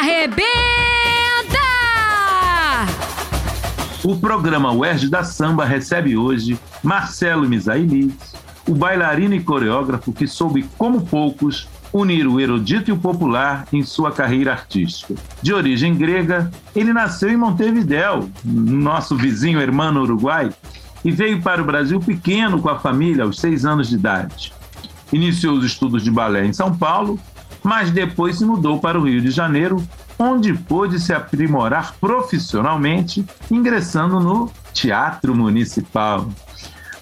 arrebenta! O programa UERJ da Samba recebe hoje Marcelo Misailides, o bailarino e coreógrafo que soube, como poucos, unir o erudito e o popular em sua carreira artística. De origem grega, ele nasceu em Montevidéu, nosso vizinho hermano Uruguai, e veio para o Brasil pequeno com a família aos seis anos de idade. Iniciou os estudos de balé em São Paulo, mas depois se mudou para o Rio de Janeiro, onde pôde se aprimorar profissionalmente, ingressando no Teatro Municipal.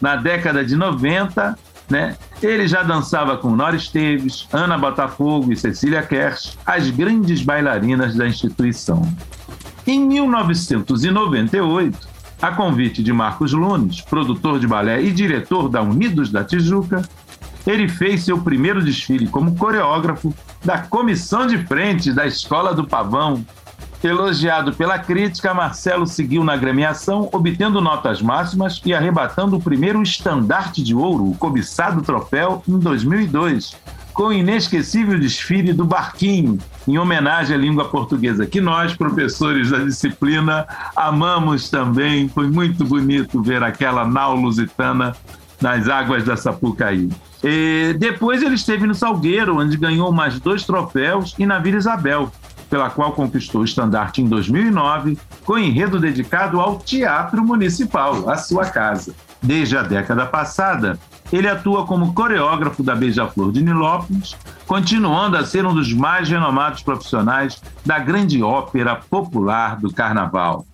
Na década de 90, né, ele já dançava com Nora Esteves, Ana Botafogo e Cecília Kersh, as grandes bailarinas da instituição. Em 1998, a convite de Marcos Lunes, produtor de balé e diretor da Unidos da Tijuca, ele fez seu primeiro desfile como coreógrafo da comissão de frente da Escola do Pavão. Elogiado pela crítica, Marcelo seguiu na gremiação, obtendo notas máximas e arrebatando o primeiro estandarte de ouro, o cobiçado troféu, em 2002, com o inesquecível desfile do Barquinho, em homenagem à língua portuguesa, que nós, professores da disciplina, amamos também. Foi muito bonito ver aquela nau lusitana nas águas da Sapucaí. E depois ele esteve no Salgueiro, onde ganhou mais dois troféus, e na Vila Isabel, pela qual conquistou o estandarte em 2009, com enredo dedicado ao Teatro Municipal, a sua casa. Desde a década passada, ele atua como coreógrafo da Beija-Flor de Nilópolis, continuando a ser um dos mais renomados profissionais da grande ópera popular do carnaval.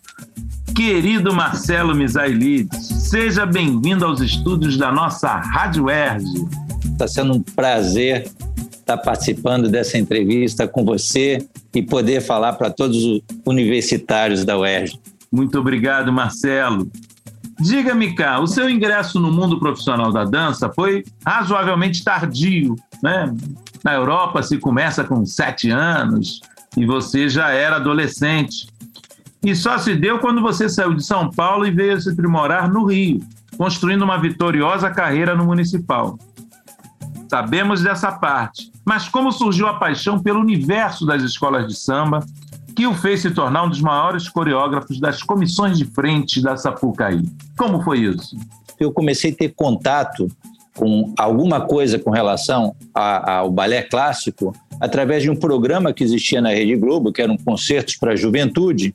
Querido Marcelo Misailides, seja bem-vindo aos estúdios da nossa Rádio Erge. Está sendo um prazer estar participando dessa entrevista com você e poder falar para todos os universitários da UERJ. Muito obrigado, Marcelo. Diga-me cá, o seu ingresso no mundo profissional da dança foi razoavelmente tardio, né? Na Europa se começa com sete anos e você já era adolescente. E só se deu quando você saiu de São Paulo e veio se aprimorar no Rio, construindo uma vitoriosa carreira no Municipal. Sabemos dessa parte, mas como surgiu a paixão pelo universo das escolas de samba, que o fez se tornar um dos maiores coreógrafos das comissões de frente da Sapucaí? Como foi isso? Eu comecei a ter contato com alguma coisa com relação ao balé clássico através de um programa que existia na Rede Globo, que eram concertos para a juventude,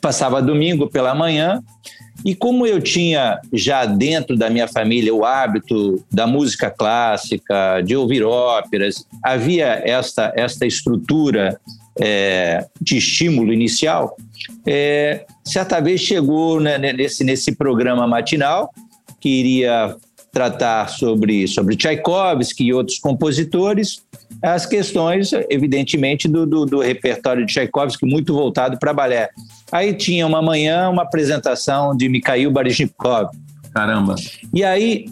passava domingo pela manhã. E como eu tinha já dentro da minha família o hábito da música clássica, de ouvir óperas, havia esta, esta estrutura é, de estímulo inicial, é, certa vez chegou né, nesse, nesse programa matinal que iria tratar sobre, sobre Tchaikovsky e outros compositores, as questões, evidentemente, do, do, do repertório de Tchaikovsky, muito voltado para balé. Aí tinha uma manhã uma apresentação de Mikhail Baryshnikov. Caramba! E aí,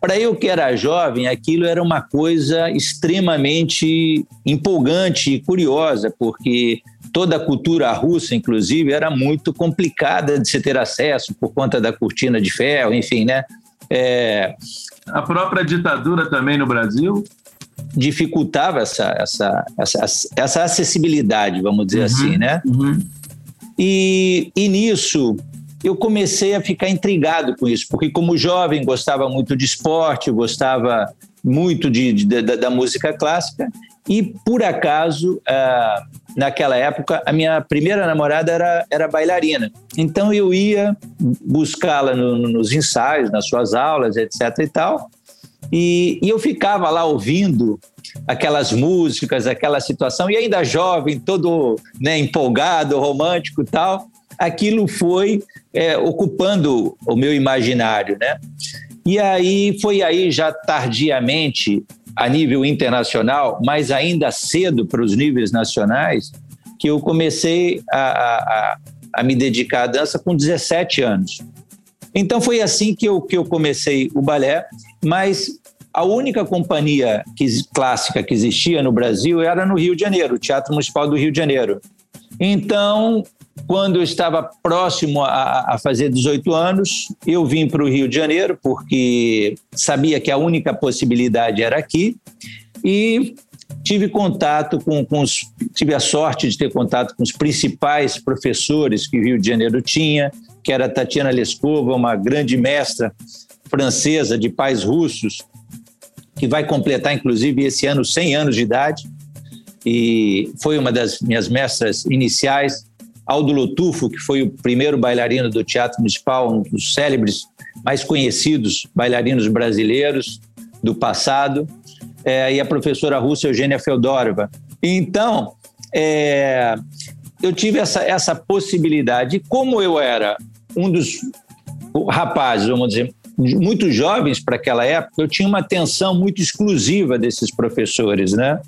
para eu que era jovem, aquilo era uma coisa extremamente empolgante e curiosa, porque toda a cultura russa, inclusive, era muito complicada de se ter acesso por conta da cortina de ferro, enfim, né? É, a própria ditadura também no Brasil dificultava essa, essa, essa, essa acessibilidade, vamos dizer uhum, assim, né? Uhum. E, e nisso eu comecei a ficar intrigado com isso, porque como jovem gostava muito de esporte, gostava muito de, de da, da, música clássica, e por acaso, ah, naquela época, a minha primeira namorada era, era bailarina. Então eu ia buscá-la no, nos ensaios, nas suas aulas, etc. e tal. E, e, eu ficava lá ouvindo aquelas músicas, aquela situação, e ainda jovem, todo né, empolgado, romântico e tal, aquilo foi é, ocupando o meu imaginário, né? E aí foi aí já tardiamente a nível internacional, mas ainda cedo para os níveis nacionais, que eu comecei a, a, a, me dedicar à dança com 17 anos. Então foi assim que eu, que eu comecei o balé, mas a única companhia que, clássica que existia no Brasil era no Rio de Janeiro, o Teatro Municipal do Rio de Janeiro. Então, quando eu estava próximo a, a fazer 18 anos, eu vim para o Rio de Janeiro, porque sabia que a única possibilidade era aqui, e tive contato com, com os, tive a sorte de ter contato com os principais professores que o Rio de Janeiro tinha, que era Tatiana Leskova, uma grande mestra francesa de pais russos, que vai completar, inclusive, esse ano 100 anos de idade, e foi uma das minhas mestras iniciais. Aldo Lotufo, que foi o primeiro bailarino do Teatro Municipal, um dos célebres, mais conhecidos bailarinos brasileiros do passado, é, e a professora russa Eugênia Feodorova. Então, é, eu tive essa, essa possibilidade. Como eu era um dos rapazes, vamos dizer, muito jovens para aquela época, eu tinha uma atenção muito exclusiva desses professores, né?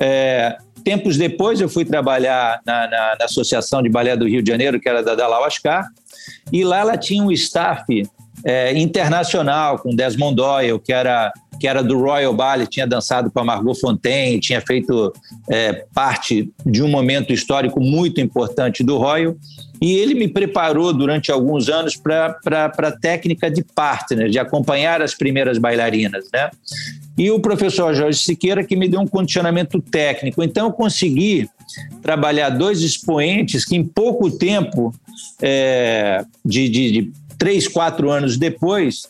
É, tempos depois, eu fui trabalhar na, na, na, Associação de Balé do Rio de Janeiro, que era da Dalau Ascar, e lá ela tinha um staff é, internacional, com Desmond Doyle, que era, que era do Royal Ballet, tinha dançado com a Margot Fontaine, tinha feito é, parte de um momento histórico muito importante do Royal, e ele me preparou durante alguns anos para a técnica de partner, de acompanhar as primeiras bailarinas, né? E o professor Jorge Siqueira que me deu um condicionamento técnico. Então eu consegui trabalhar dois expoentes que em pouco tempo, é, de, de, de três, quatro anos depois,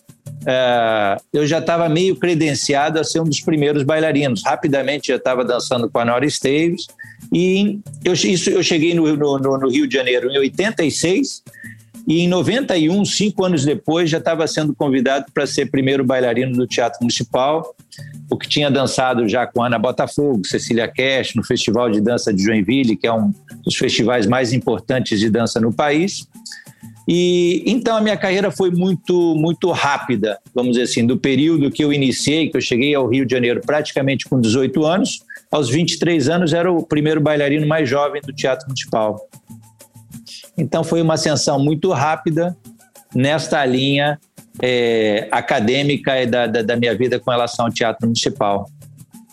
eu já estava meio credenciado a ser um dos primeiros bailarinos. Rapidamente já estava dançando com a Nora Esteves. E eu, isso, eu cheguei no, no, no, Rio de Janeiro em 86 e em 91, cinco anos depois, já estava sendo convidado para ser primeiro bailarino do Teatro Municipal, o que tinha dançado já com Ana Botafogo, Cecília Cash, no Festival de Dança de Joinville, que é um dos festivais mais importantes de dança no país. E então a minha carreira foi muito muito rápida, vamos dizer assim, do período que eu iniciei, que eu cheguei ao Rio de Janeiro praticamente com 18 anos, aos 23 anos era o primeiro bailarino mais jovem do Teatro Municipal. Então foi uma ascensão muito rápida nesta linha é, acadêmica da, da, da minha vida com relação ao Teatro Municipal.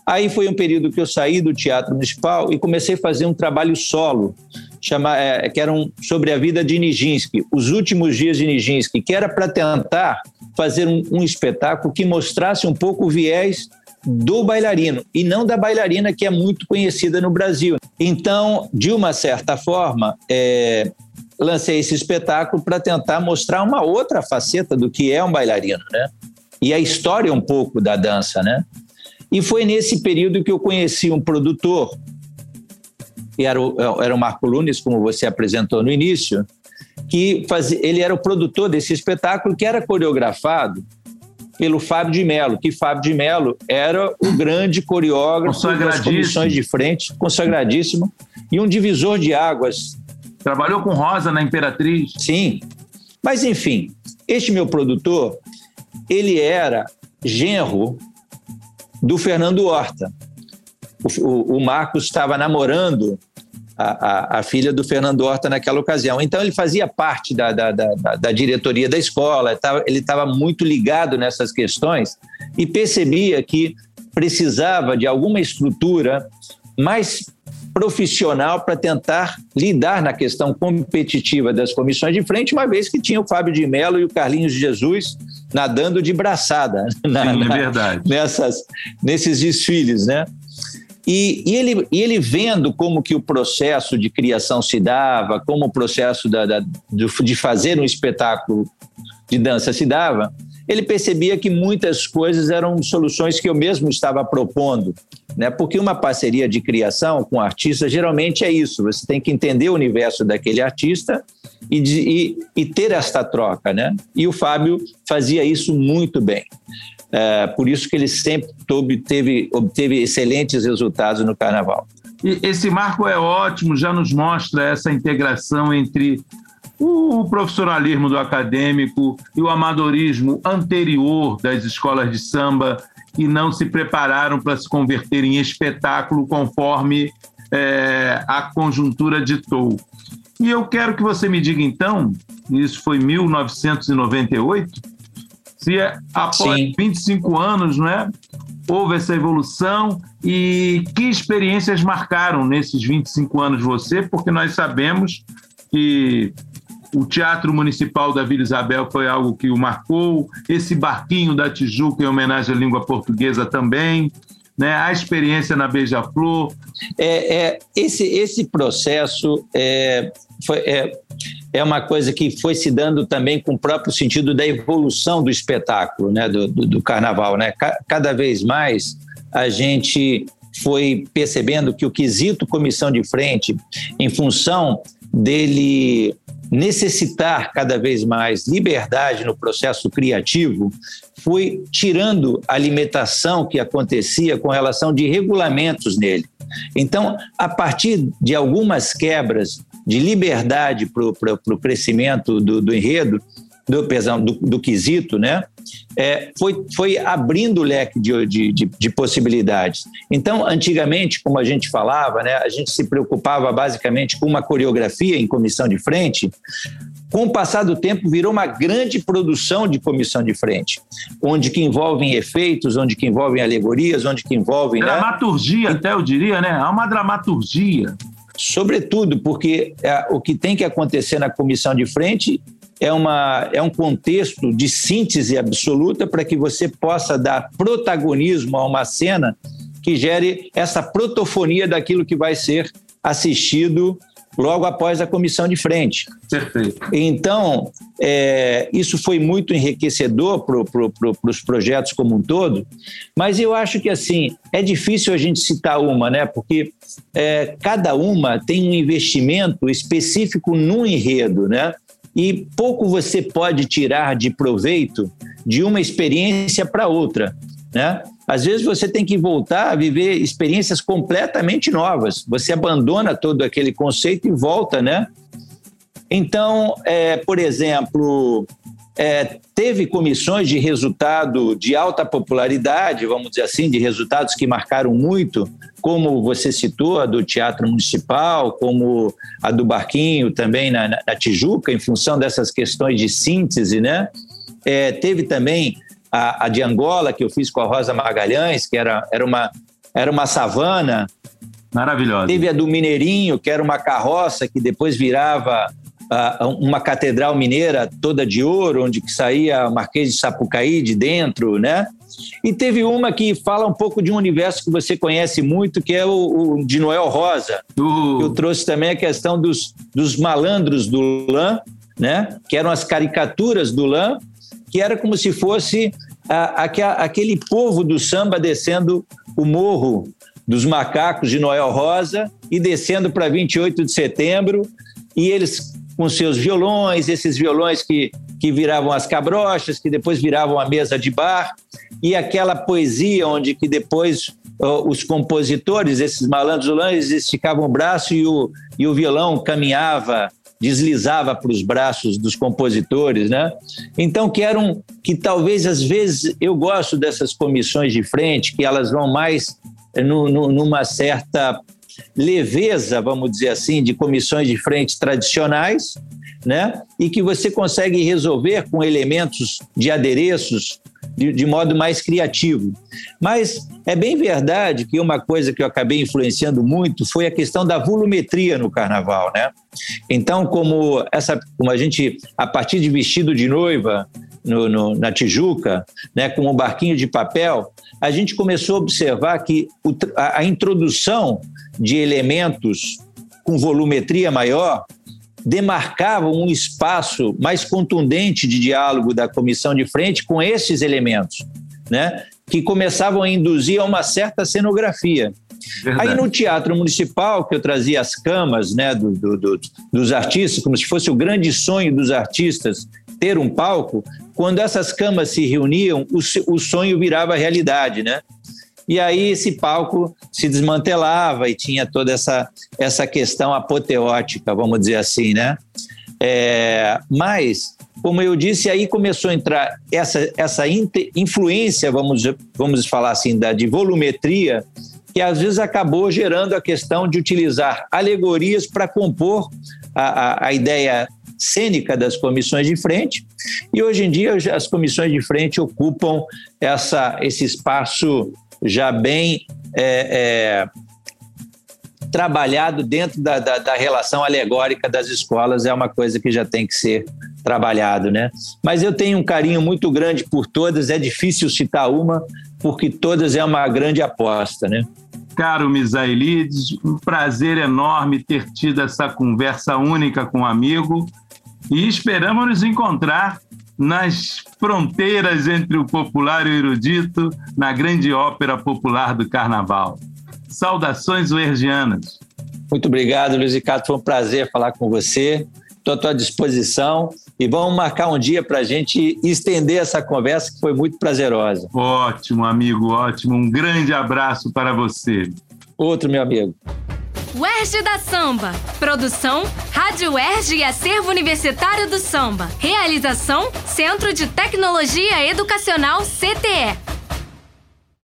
Aí foi um período que eu saí do Teatro Municipal e comecei a fazer um trabalho solo, chama, é, que era um, sobre a vida de Nijinsky, os últimos dias de Nijinsky, que era para tentar fazer um, um espetáculo que mostrasse um pouco o viés do bailarino e não da bailarina que é muito conhecida no Brasil. Então, de uma certa forma, é, lancei esse espetáculo para tentar mostrar uma outra faceta do que é um bailarino, né? E a história um pouco da dança, né? E foi nesse período que eu conheci um produtor era o, era o Marco Lunes, como você apresentou no início, que fazia, ele era o produtor desse espetáculo que era coreografado pelo Fábio de Mello, que Fábio de Mello era o grande coreógrafo das comissões de frente, consagradíssimo, e um divisor de águas. Trabalhou com Rosa na Imperatriz. Sim. Mas, enfim, este meu produtor, ele era genro do Fernando Horta. O, o, Marcos estava namorando a, a, a, filha do Fernando Horta naquela ocasião. Então, ele fazia parte da, da, da, da diretoria da escola, ele estava muito ligado nessas questões e percebia que precisava de alguma estrutura mais profissional para tentar lidar na questão competitiva das comissões de frente, uma vez que tinha o Fábio de Mello e o Carlinhos Jesus nadando de braçada na, Sim, é verdade. nessas, nesses desfiles, né? E, e, ele, e ele vendo como que o processo de criação se dava, como o processo da, da, de fazer um espetáculo de dança se dava, ele percebia que muitas coisas eram soluções que eu mesmo estava propondo, né? Porque uma parceria de criação com artista geralmente é isso. Você tem que entender o universo daquele artista e, e, e ter esta troca, né? E o Fábio fazia isso muito bem. É, por isso que ele sempre obteve, obteve excelentes resultados no Carnaval. E esse marco é ótimo, já nos mostra essa integração entre o profissionalismo do acadêmico e o amadorismo anterior das escolas de samba que não se prepararam para se converter em espetáculo conforme é, a conjuntura ditou. E eu quero que você me diga então, isso foi 1998, se é após Sim. 25 anos, não é? Houve essa evolução e que experiências marcaram nesses 25 anos você? Porque nós sabemos que o Teatro Municipal da Vila Isabel foi algo que o marcou, esse barquinho da Tijuca em homenagem à língua portuguesa também, né? a experiência na Beija-Flor. É, é, esse, esse processo é, foi, é, é uma coisa que foi se dando também com o próprio sentido da evolução do espetáculo, né? do, do, do carnaval. Né? Cada vez mais a gente foi percebendo que o quesito comissão de frente, em função dele necessitar cada vez mais liberdade no processo criativo, foi tirando a limitação que acontecia com relação de regulamentos nele. Então, a partir de algumas quebras de liberdade para o crescimento do, do enredo, do, perdão, do, do quesito, né? É, foi, foi abrindo o leque de, de, de, de, possibilidades. Então, antigamente, como a gente falava, né, a gente se preocupava basicamente com uma coreografia em comissão de frente. Com o passar do tempo, virou uma grande produção de comissão de frente, onde que envolvem efeitos, onde que envolvem alegorias, onde que envolvem... Né? Dramaturgia, né? até eu diria, né? Há uma dramaturgia. Sobretudo porque é, o que tem que acontecer na comissão de frente é, uma, é um contexto de síntese absoluta para que você possa dar protagonismo a uma cena que gere essa protofonia daquilo que vai ser assistido logo após a comissão de frente. Perfeito. Então, é, isso foi muito enriquecedor para pro, pro, os projetos como um todo, mas eu acho que, assim, é difícil a gente citar uma, né? Porque é, cada uma tem um investimento específico no enredo, né? E pouco você pode tirar de proveito de uma experiência para outra. Né? Às vezes você tem que voltar a viver experiências completamente novas. Você abandona todo aquele conceito e volta, né? Então, é, por exemplo, é, teve comissões de resultado de alta popularidade, vamos dizer assim, de resultados que marcaram muito, como você citou, a do Teatro Municipal, como a do Barquinho também na, na Tijuca, em função dessas questões de síntese, né? É, teve também a, a, de Angola, que eu fiz com a Rosa Magalhães, que era, era, uma, era uma savana. Maravilhosa. Teve a do Mineirinho, que era uma carroça que depois virava uma catedral mineira toda de ouro, onde saía Marquês de Sapucaí de dentro, né? E teve uma que fala um pouco de um universo que você conhece muito, que é o, o de Noel Rosa. Uh. Eu trouxe também a questão dos, dos malandros do lã, né? Que eram as caricaturas do lã, que era como se fosse a, a, aquele povo do samba descendo o morro dos macacos de Noel Rosa e descendo para 28 de setembro, e eles com seus violões, esses violões que, que viravam as cabrochas, que depois viravam a mesa de bar, e aquela poesia onde que depois os compositores, esses malandros eles esticavam o braço e o, e o violão caminhava, deslizava para os braços dos compositores, né? Então, que eram, que talvez às vezes eu gosto dessas comissões de frente, que elas vão mais no, no, numa certa leveza, vamos dizer assim, de comissões de frente tradicionais, né? E que você consegue resolver com elementos de adereços de, de, modo mais criativo. Mas é bem verdade que uma coisa que eu acabei influenciando muito foi a questão da volumetria no carnaval, né? Então, como essa, como a gente, a partir de vestido de noiva no, no, na Tijuca, né, com um barquinho de papel, a gente começou a observar que o, a, a introdução de elementos com volumetria maior demarcavam um espaço mais contundente de diálogo da comissão de frente com esses elementos, né? que começavam a induzir a uma certa cenografia. Verdade. Aí no Teatro Municipal, que eu trazia as camas né, do, do, do, dos artistas, como se fosse o grande sonho dos artistas ter um palco, quando essas camas se reuniam, o, o sonho virava realidade, né? E aí esse palco se desmantelava e tinha toda essa, essa questão apoteótica, vamos dizer assim, né? É, mas, como eu disse, aí começou a entrar essa, essa influência, vamos, vamos falar assim, da, de volumetria, que às vezes acabou gerando a questão de utilizar alegorias para compor a, a, a ideia cênica das comissões de frente, e hoje em dia as comissões de frente ocupam essa, esse espaço já bem é, é, trabalhado dentro da, da, da, relação alegórica das escolas, é uma coisa que já tem que ser trabalhado, né? Mas eu tenho um carinho muito grande por todas, é difícil citar uma, porque todas é uma grande aposta, né? Caro Misaelides, um prazer enorme ter tido essa conversa única com um amigo e esperamos nos encontrar nas fronteiras entre o popular e o erudito, na grande ópera popular do Carnaval. Saudações uergianas. Muito obrigado, Luiz Ricardo. Foi um prazer falar com você. Estou à tua disposição e vamos marcar um dia para a gente estender essa conversa que foi muito prazerosa. Ótimo, amigo, ótimo. Um grande abraço para você. Outro, meu amigo. UERJ da Samba. Produção, Rádio UERJ e Acervo Universitário do Samba. Realização, Centro de Tecnologia Educacional CTE.